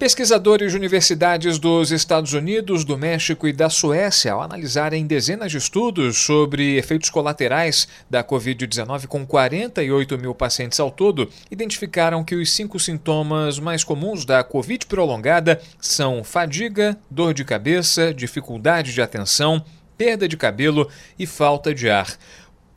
Pesquisadores de universidades dos Estados Unidos, do México e da Suécia, ao analisarem dezenas de estudos sobre efeitos colaterais da Covid-19 com 48 mil pacientes ao todo, identificaram que os cinco sintomas mais comuns da Covid prolongada são fadiga, dor de cabeça, dificuldade de atenção, perda de cabelo e falta de ar.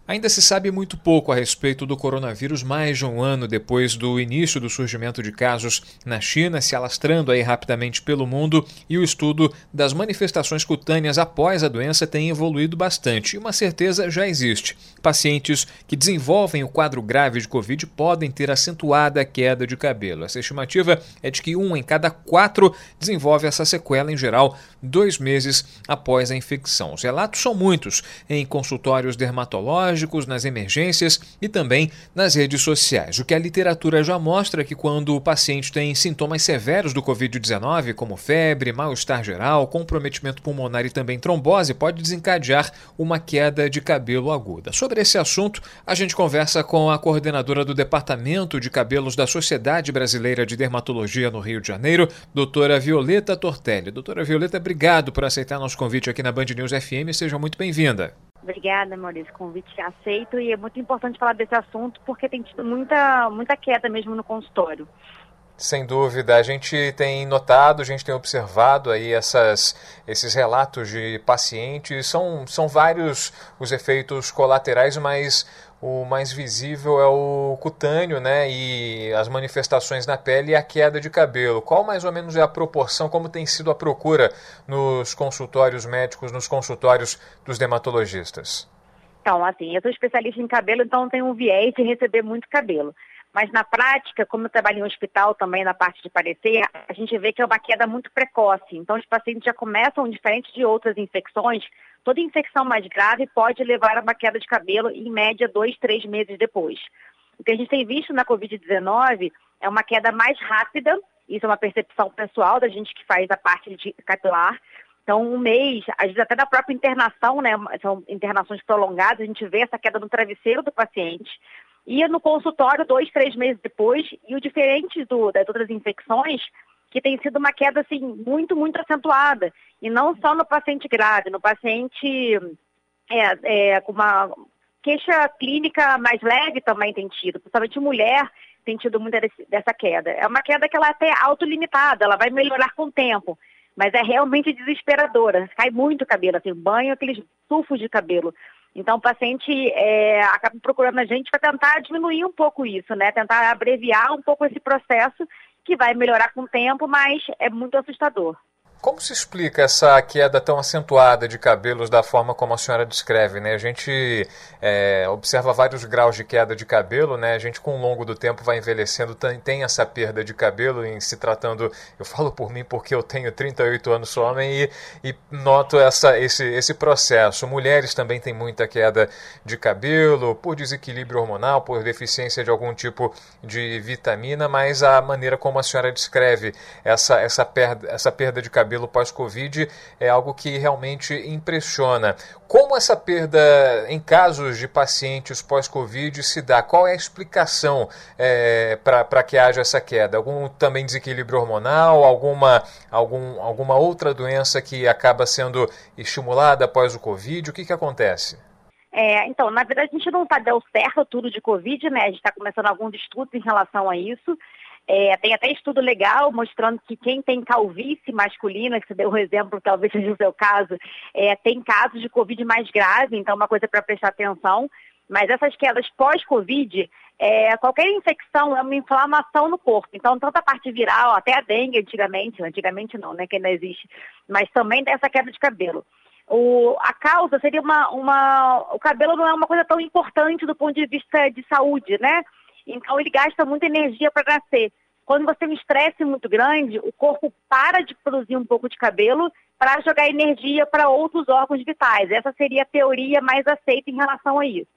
Ainda se sabe muito pouco a respeito do coronavírus mais de um ano depois do início do surgimento de casos na China, se alastrando aí rapidamente pelo mundo, e o estudo das manifestações cutâneas após a doença tem evoluído bastante. E uma certeza já existe: pacientes que desenvolvem o quadro grave de Covid podem ter acentuada queda de cabelo. Essa estimativa é de que um em cada quatro desenvolve essa sequela, em geral, dois meses após a infecção. Os relatos são muitos em consultórios dermatológicos nas emergências e também nas redes sociais. O que a literatura já mostra é que quando o paciente tem sintomas severos do Covid-19, como febre, mal-estar geral, comprometimento pulmonar e também trombose, pode desencadear uma queda de cabelo aguda. Sobre esse assunto, a gente conversa com a coordenadora do Departamento de Cabelos da Sociedade Brasileira de Dermatologia no Rio de Janeiro, doutora Violeta Tortelli. Doutora Violeta, obrigado por aceitar nosso convite aqui na Band News FM. Seja muito bem-vinda. Obrigada, Maurício. Convite aceito e é muito importante falar desse assunto porque tem tido muita, muita queda mesmo no consultório. Sem dúvida, a gente tem notado, a gente tem observado aí essas, esses relatos de pacientes, são, são vários os efeitos colaterais, mas o mais visível é o cutâneo, né? E as manifestações na pele e a queda de cabelo. Qual mais ou menos é a proporção, como tem sido a procura nos consultórios médicos, nos consultórios dos dermatologistas? Então, assim, eu sou especialista em cabelo, então tenho um viés de receber muito cabelo. Mas na prática, como eu trabalho em um hospital também na parte de parecer, a gente vê que é uma queda muito precoce. Então os pacientes já começam, diferente de outras infecções, toda infecção mais grave pode levar a uma queda de cabelo em média dois, três meses depois. O que a gente tem visto na Covid-19 é uma queda mais rápida, isso é uma percepção pessoal da gente que faz a parte de capilar. Então, um mês, às vezes até da própria internação, né? São internações prolongadas, a gente vê essa queda no travesseiro do paciente ia no consultório dois, três meses depois, e o diferente do, das outras infecções, que tem sido uma queda assim, muito, muito acentuada. E não só no paciente grave, no paciente é, é, com uma queixa clínica mais leve também tem tido, principalmente mulher tem tido muita dessa queda. É uma queda que ela é até autolimitada, ela vai melhorar com o tempo, mas é realmente desesperadora. Cai muito cabelo, assim, banho aqueles tufos de cabelo. Então, o paciente é, acaba procurando a gente para tentar diminuir um pouco isso, né? Tentar abreviar um pouco esse processo, que vai melhorar com o tempo, mas é muito assustador. Como se explica essa queda tão acentuada de cabelos da forma como a senhora descreve? Né? A gente é, observa vários graus de queda de cabelo, né? a gente com o longo do tempo vai envelhecendo, tem essa perda de cabelo em se tratando, eu falo por mim porque eu tenho 38 anos, sou homem e, e noto essa, esse, esse processo. Mulheres também têm muita queda de cabelo por desequilíbrio hormonal, por deficiência de algum tipo de vitamina, mas a maneira como a senhora descreve essa, essa, perda, essa perda de cabelo cabelo pós-Covid é algo que realmente impressiona. Como essa perda em casos de pacientes pós-Covid se dá? Qual é a explicação é, para que haja essa queda? Algum também desequilíbrio hormonal? Alguma, algum, alguma outra doença que acaba sendo estimulada após o Covid? O que, que acontece? É, então, na verdade, a gente não está deu certo tudo de Covid, né? A gente está começando alguns estudos em relação a isso. É, tem até estudo legal mostrando que quem tem calvície masculina, que você deu um exemplo, talvez seja o seu caso, é, tem casos de Covid mais grave, então é uma coisa para prestar atenção. Mas essas quedas pós-Covid, é, qualquer infecção é uma inflamação no corpo. Então, tanto a parte viral, até a dengue antigamente, antigamente não, né, que ainda existe, mas também tem essa queda de cabelo. O, a causa seria uma, uma. O cabelo não é uma coisa tão importante do ponto de vista de saúde, né? Então ele gasta muita energia para nascer. Quando você tem um estresse muito grande, o corpo para de produzir um pouco de cabelo para jogar energia para outros órgãos vitais. Essa seria a teoria mais aceita em relação a isso.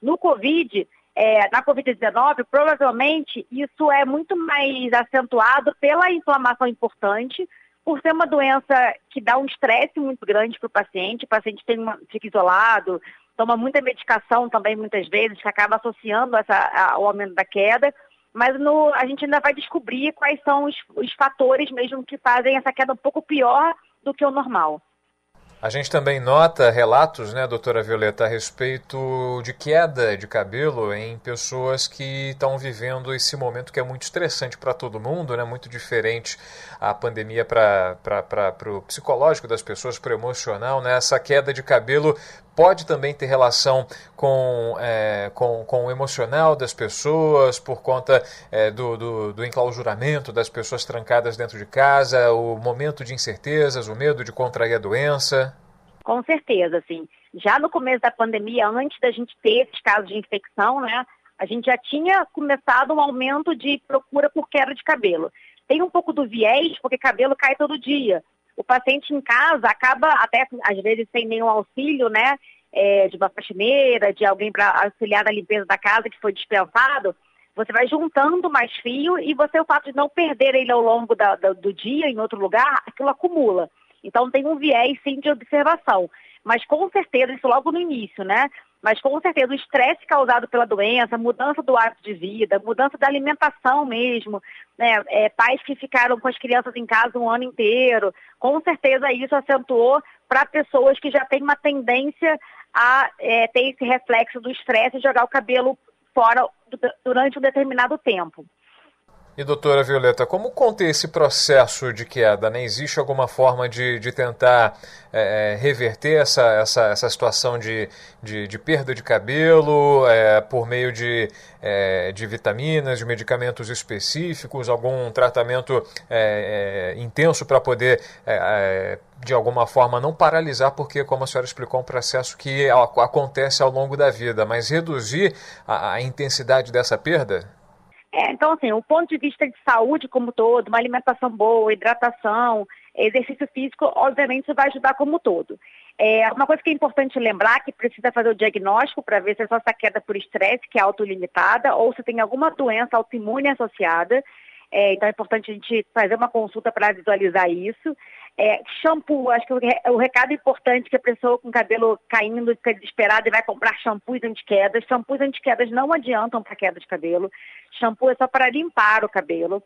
No Covid, é, na Covid-19, provavelmente isso é muito mais acentuado pela inflamação importante, por ser uma doença que dá um estresse muito grande para o paciente, o paciente tem uma, fica isolado, toma muita medicação também muitas vezes, que acaba associando essa, ao aumento da queda, mas no, a gente ainda vai descobrir quais são os, os fatores mesmo que fazem essa queda um pouco pior do que o normal. A gente também nota relatos, né, doutora Violeta, a respeito de queda de cabelo em pessoas que estão vivendo esse momento que é muito estressante para todo mundo, né, muito diferente a pandemia para o psicológico das pessoas, para o emocional. Né, essa queda de cabelo pode também ter relação com, é, com, com o emocional das pessoas, por conta é, do, do, do, enclausuramento das pessoas trancadas dentro de casa, o momento de incertezas, o medo de contrair a doença? Com certeza, sim. Já no começo da pandemia, antes da gente ter esses casos de infecção, né, a gente já tinha começado um aumento de procura por queda de cabelo. Tem um pouco do viés, porque cabelo cai todo dia o paciente em casa acaba, até às vezes sem nenhum auxílio, né? É, de uma faxineira, de alguém para auxiliar na limpeza da casa que foi dispensado, você vai juntando mais fio e você, o fato de não perder ele ao longo da, da, do dia em outro lugar, aquilo acumula. Então tem um viés sim de observação. Mas com certeza, isso logo no início, né? Mas com certeza o estresse causado pela doença, mudança do hábito de vida, mudança da alimentação mesmo, né? É, pais que ficaram com as crianças em casa um ano inteiro, com certeza isso acentuou para pessoas que já têm uma tendência a é, ter esse reflexo do estresse e jogar o cabelo fora durante um determinado tempo. E doutora Violeta, como conter esse processo de queda? Né? Existe alguma forma de, de tentar é, reverter essa, essa, essa situação de, de, de perda de cabelo é, por meio de, é, de vitaminas, de medicamentos específicos, algum tratamento intenso para poder, de alguma forma, não paralisar, porque, como a senhora explicou, é um processo que acontece ao longo da vida, mas reduzir a, a intensidade dessa perda? É, então, assim, o ponto de vista de saúde como todo, uma alimentação boa, hidratação, exercício físico, obviamente, isso vai ajudar como todo. É, uma coisa que é importante lembrar que precisa fazer o diagnóstico para ver se é só essa queda por estresse, que é autolimitada, ou se tem alguma doença autoimune associada. É, então é importante a gente fazer uma consulta para visualizar isso. É, shampoo, acho que o, recado importante é que a pessoa com cabelo caindo fica desesperada e vai comprar shampoos anti-quedas. Shampoos anti-quedas não adiantam para queda de cabelo. Shampoo é só para limpar o cabelo.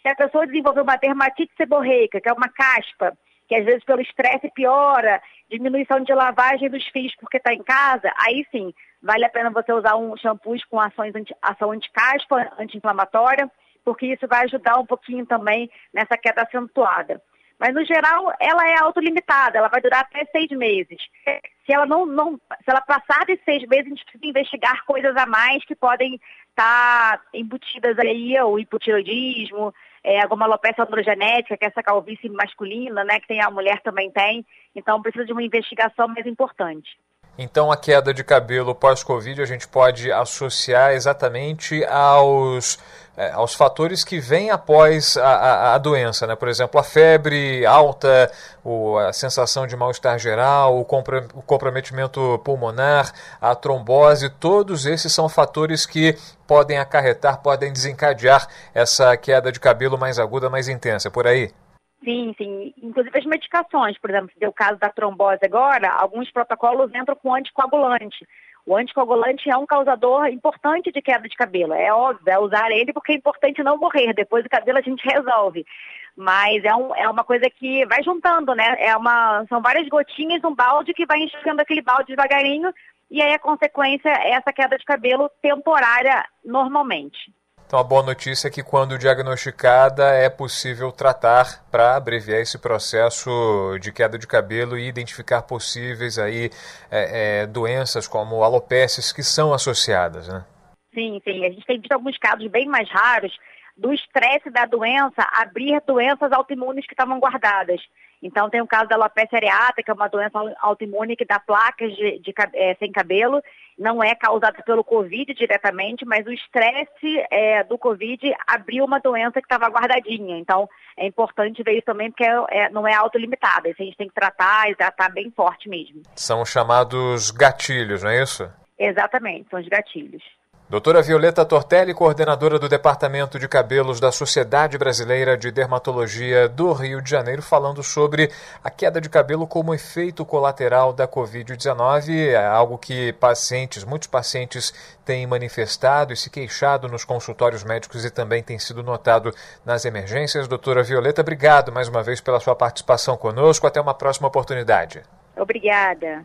Se a pessoa desenvolver uma dermatite seborreica, que é uma caspa, que às vezes pelo estresse piora, diminuição de lavagem dos fios porque está em casa, aí sim, vale a pena você usar um shampoo com ações anti, ação anti-caspa, anti-inflamatória, porque isso vai ajudar um pouquinho também nessa queda acentuada. Mas, no geral, ela é autolimitada, ela vai durar até seis meses. Se ela não, não se ela passar de seis meses, a gente precisa investigar coisas a mais que podem estar tá embutidas aí, o hipotiroidismo, é, alguma alopecia androgenética, que é essa calvície masculina, né, que tem a mulher também tem. Então, precisa de uma investigação mais importante. Então, a queda de cabelo pós-Covid a gente pode associar exatamente aos, é, aos fatores que vêm após a, a, a, doença, né? Por exemplo, a febre alta, o, a sensação de mal-estar geral, o, o comprometimento pulmonar, a trombose, todos esses são fatores que podem acarretar, podem desencadear essa queda de cabelo mais aguda, mais intensa, por aí? Sim, sim. Inclusive as medicações, por exemplo, se deu o caso da trombose agora, alguns protocolos entram com anticoagulante. O anticoagulante é um causador importante de queda de cabelo. É óbvio, é usar ele porque é importante não morrer. Depois do cabelo a gente resolve. Mas é, um, é uma coisa que vai juntando, né? É uma, são várias gotinhas, um balde que vai enchendo aquele balde devagarinho. E aí a consequência é essa queda de cabelo temporária normalmente. Então, a boa notícia é que, quando diagnosticada, é possível tratar para abreviar esse processo de queda de cabelo e identificar possíveis aí, é, é, doenças como alopécias que são associadas, né? Sim, sim. A gente tem visto alguns casos bem mais raros, do estresse da doença abrir doenças autoimunes que estavam guardadas. Então, tem o caso da alopecia areata, que é uma doença autoimune que dá placas de, de é, sem cabelo. Não é causada pelo Covid diretamente, mas o estresse é, do Covid abriu uma doença que estava guardadinha. Então, é importante ver isso também, porque é, é não é autolimitada. Isso a gente tem que tratar e tratar bem forte mesmo. São chamados gatilhos, não é isso? Exatamente, são os gatilhos. Doutora Violeta Tortelli, coordenadora do Departamento de Cabelos da Sociedade Brasileira de Dermatologia do Rio de Janeiro, falando sobre a queda de cabelo como efeito colateral da Covid-19, é algo que pacientes, muitos pacientes têm manifestado e se queixado nos consultórios médicos e também tem sido notado nas emergências. Doutora Violeta, obrigado mais uma vez pela sua participação conosco. Até uma próxima oportunidade. Obrigada.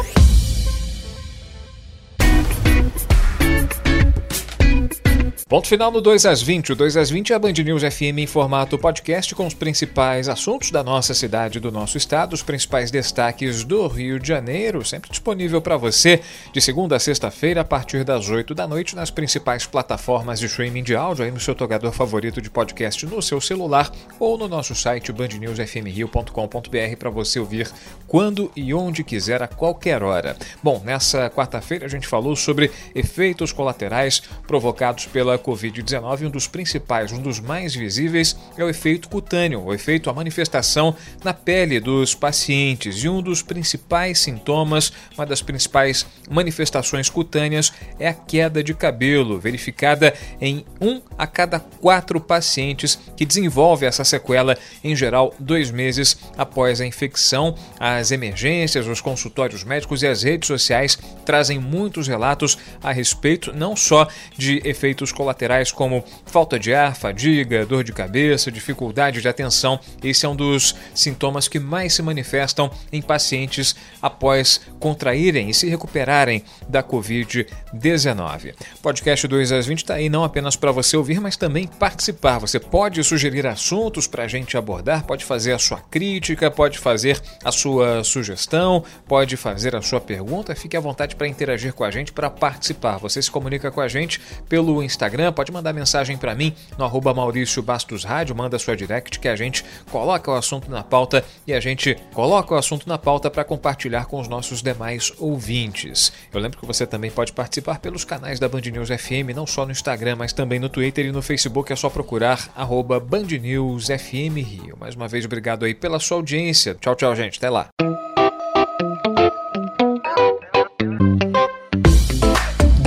Ponto final no 2 às 20. O 2 às 20 é a Band News FM em formato podcast com os principais assuntos da nossa cidade do nosso estado, os principais destaques do Rio de Janeiro, sempre disponível para você de segunda a sexta-feira a partir das 8 da noite nas principais plataformas de streaming de áudio, aí no seu togador favorito de podcast no seu celular ou no nosso site bandnewsfmrio.com.br para você ouvir quando e onde quiser a qualquer hora. Bom, nessa quarta-feira a gente falou sobre efeitos colaterais provocados pela Covid-19, um dos principais, um dos mais visíveis é o efeito cutâneo, o efeito, a manifestação na pele dos pacientes. E um dos principais sintomas, uma das principais manifestações cutâneas é a queda de cabelo, verificada em um a cada quatro pacientes que desenvolve essa sequela, em geral, dois meses após a infecção. As emergências, os consultórios médicos e as redes sociais trazem muitos relatos a respeito não só de efeitos colaterais colaterais como falta de ar, fadiga, dor de cabeça, dificuldade de atenção. Esse é um dos sintomas que mais se manifestam em pacientes após contraírem e se recuperarem da Covid-19. Podcast 2 às 20 está aí não apenas para você ouvir, mas também participar. Você pode sugerir assuntos para a gente abordar, pode fazer a sua crítica, pode fazer a sua sugestão, pode fazer a sua pergunta. Fique à vontade para interagir com a gente, para participar. Você se comunica com a gente pelo Instagram Instagram, pode mandar mensagem para mim no arroba Maurício Bastos Rádio, manda sua direct que a gente coloca o assunto na pauta e a gente coloca o assunto na pauta para compartilhar com os nossos demais ouvintes. Eu lembro que você também pode participar pelos canais da Band News FM, não só no Instagram, mas também no Twitter e no Facebook, é só procurar arroba Band News FM Rio. Mais uma vez, obrigado aí pela sua audiência. Tchau, tchau, gente. Até lá.